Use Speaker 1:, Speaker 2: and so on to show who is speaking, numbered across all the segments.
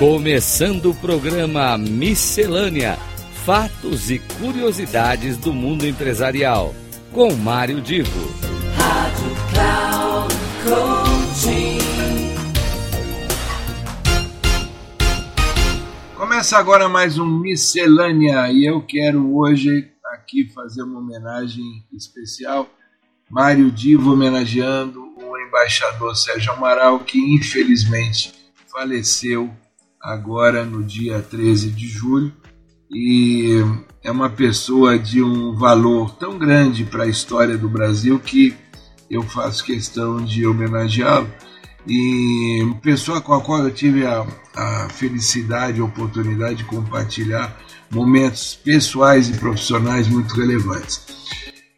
Speaker 1: Começando o programa Miscelânea: Fatos e Curiosidades do Mundo Empresarial, com Mário Divo. Rádio Cloud Coaching.
Speaker 2: Começa agora mais um Miscelânea e eu quero hoje aqui fazer uma homenagem especial. Mário Divo homenageando o embaixador Sérgio Amaral, que infelizmente faleceu agora no dia 13 de julho e é uma pessoa de um valor tão grande para a história do Brasil que eu faço questão de homenageá-lo e pessoa com a qual eu tive a, a felicidade e oportunidade de compartilhar momentos pessoais e profissionais muito relevantes.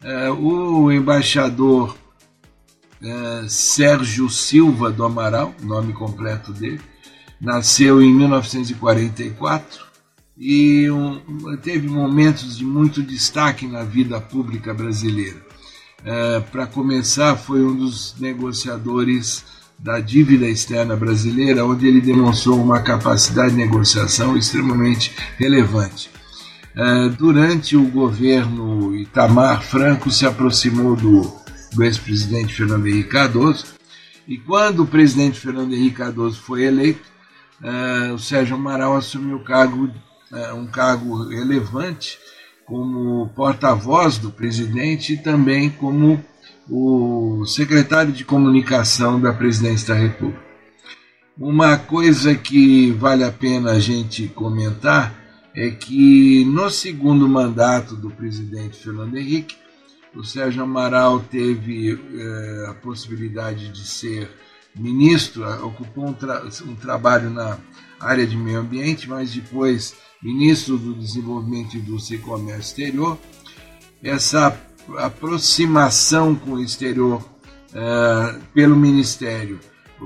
Speaker 2: Uh, o embaixador uh, Sérgio Silva do Amaral, nome completo dele, nasceu em 1944 e um, teve momentos de muito destaque na vida pública brasileira. Uh, Para começar, foi um dos negociadores da dívida externa brasileira, onde ele demonstrou uma capacidade de negociação extremamente relevante. Uh, durante o governo Itamar Franco se aproximou do, do ex-presidente Fernando Henrique Cardoso e quando o presidente Fernando Henrique Cardoso foi eleito, o Sérgio Amaral assumiu cargo, um cargo relevante como porta-voz do presidente e também como o secretário de comunicação da presidência da República. Uma coisa que vale a pena a gente comentar é que no segundo mandato do presidente Fernando Henrique, o Sérgio Amaral teve eh, a possibilidade de ser ministro, ocupou um, tra um trabalho na área de meio ambiente, mas depois ministro do Desenvolvimento, Indústria e Comércio Exterior. Essa aproximação com o exterior uh, pelo Ministério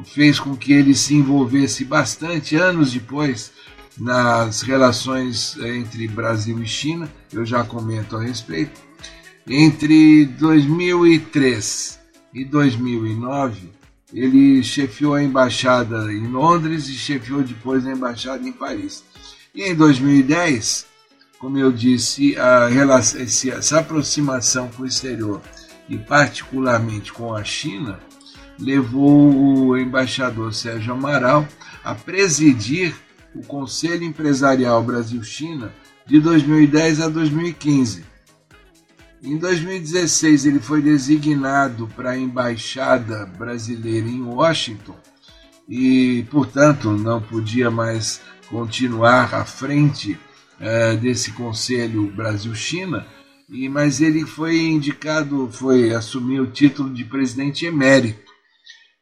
Speaker 2: fez com que ele se envolvesse bastante anos depois nas relações entre Brasil e China, eu já comento a respeito. Entre 2003 e 2009, ele chefiou a embaixada em Londres e chefiou depois a embaixada em Paris. E em 2010, como eu disse, a relação, essa aproximação com o exterior e particularmente com a China levou o embaixador Sérgio Amaral a presidir o Conselho Empresarial Brasil-China de 2010 a 2015. Em 2016 ele foi designado para a embaixada brasileira em Washington e, portanto, não podia mais continuar à frente uh, desse Conselho Brasil-China, e mas ele foi indicado, foi assumir o título de presidente emérito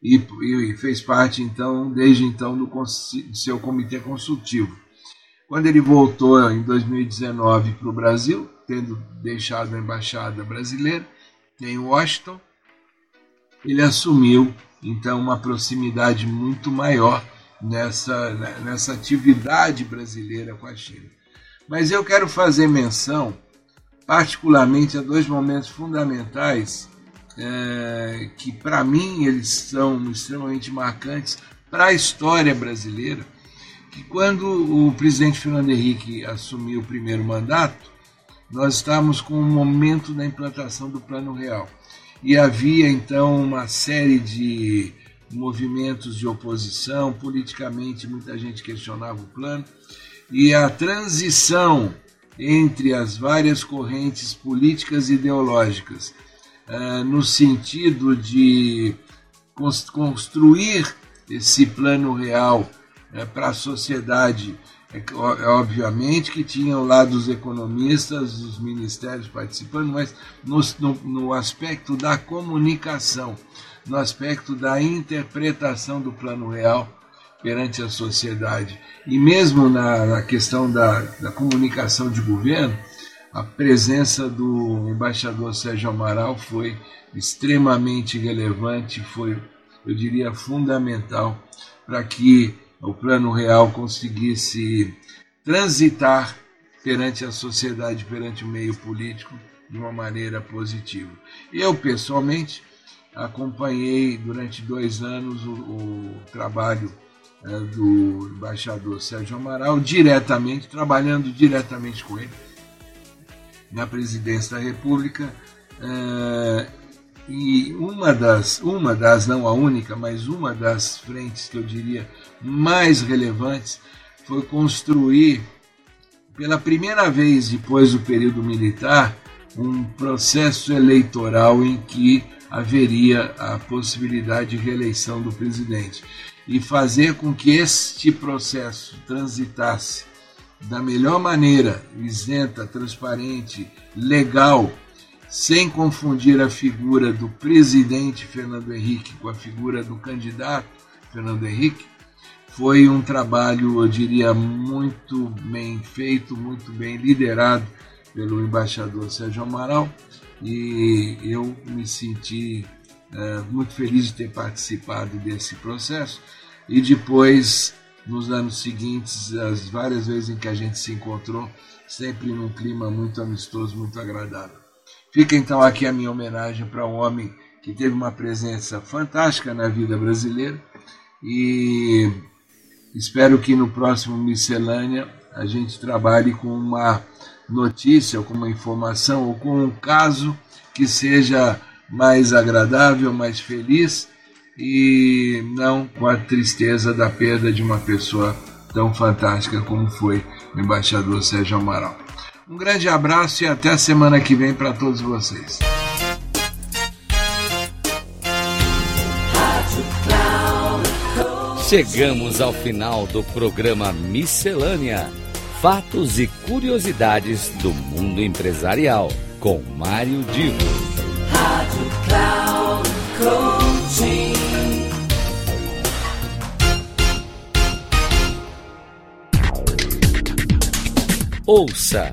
Speaker 2: e, e fez parte então desde então do, do seu comitê consultivo. Quando ele voltou em 2019 para o Brasil, tendo deixado a embaixada brasileira em Washington, ele assumiu então uma proximidade muito maior nessa, nessa atividade brasileira com a China. Mas eu quero fazer menção, particularmente, a dois momentos fundamentais é, que, para mim, eles são extremamente marcantes para a história brasileira. Que quando o presidente Fernando Henrique assumiu o primeiro mandato, nós estávamos com o momento da implantação do Plano Real. E havia então uma série de movimentos de oposição, politicamente muita gente questionava o plano, e a transição entre as várias correntes políticas e ideológicas, uh, no sentido de construir esse plano real uh, para a sociedade, é, obviamente que tinham lá dos economistas, os ministérios participando, mas no, no, no aspecto da comunicação, no aspecto da interpretação do plano real perante a sociedade. E mesmo na, na questão da, da comunicação de governo, a presença do embaixador Sérgio Amaral foi extremamente relevante, foi, eu diria, fundamental para que o plano real conseguisse transitar perante a sociedade, perante o meio político, de uma maneira positiva. Eu, pessoalmente, acompanhei durante dois anos o, o trabalho do embaixador Sérgio Amaral, diretamente, trabalhando diretamente com ele na presidência da República. E uma das, uma das, não a única, mas uma das frentes que eu diria mais relevantes foi construir, pela primeira vez depois do período militar, um processo eleitoral em que haveria a possibilidade de reeleição do presidente e fazer com que este processo transitasse da melhor maneira, isenta, transparente, legal, sem confundir a figura do presidente Fernando Henrique com a figura do candidato Fernando Henrique, foi um trabalho, eu diria, muito bem feito, muito bem liderado pelo embaixador Sérgio Amaral e eu me senti muito feliz de ter participado desse processo e depois nos anos seguintes as várias vezes em que a gente se encontrou sempre num clima muito amistoso muito agradável fica então aqui a minha homenagem para um homem que teve uma presença fantástica na vida brasileira e espero que no próximo miscelânea a gente trabalhe com uma notícia ou com uma informação ou com um caso que seja mais agradável, mais feliz e não com a tristeza da perda de uma pessoa tão fantástica como foi o embaixador Sérgio Amaral. Um grande abraço e até a semana que vem para todos vocês.
Speaker 1: Chegamos ao final do programa Miscelânea: Fatos e curiosidades do mundo empresarial com Mário Divo. Rádio Cloud Coaching. Ouça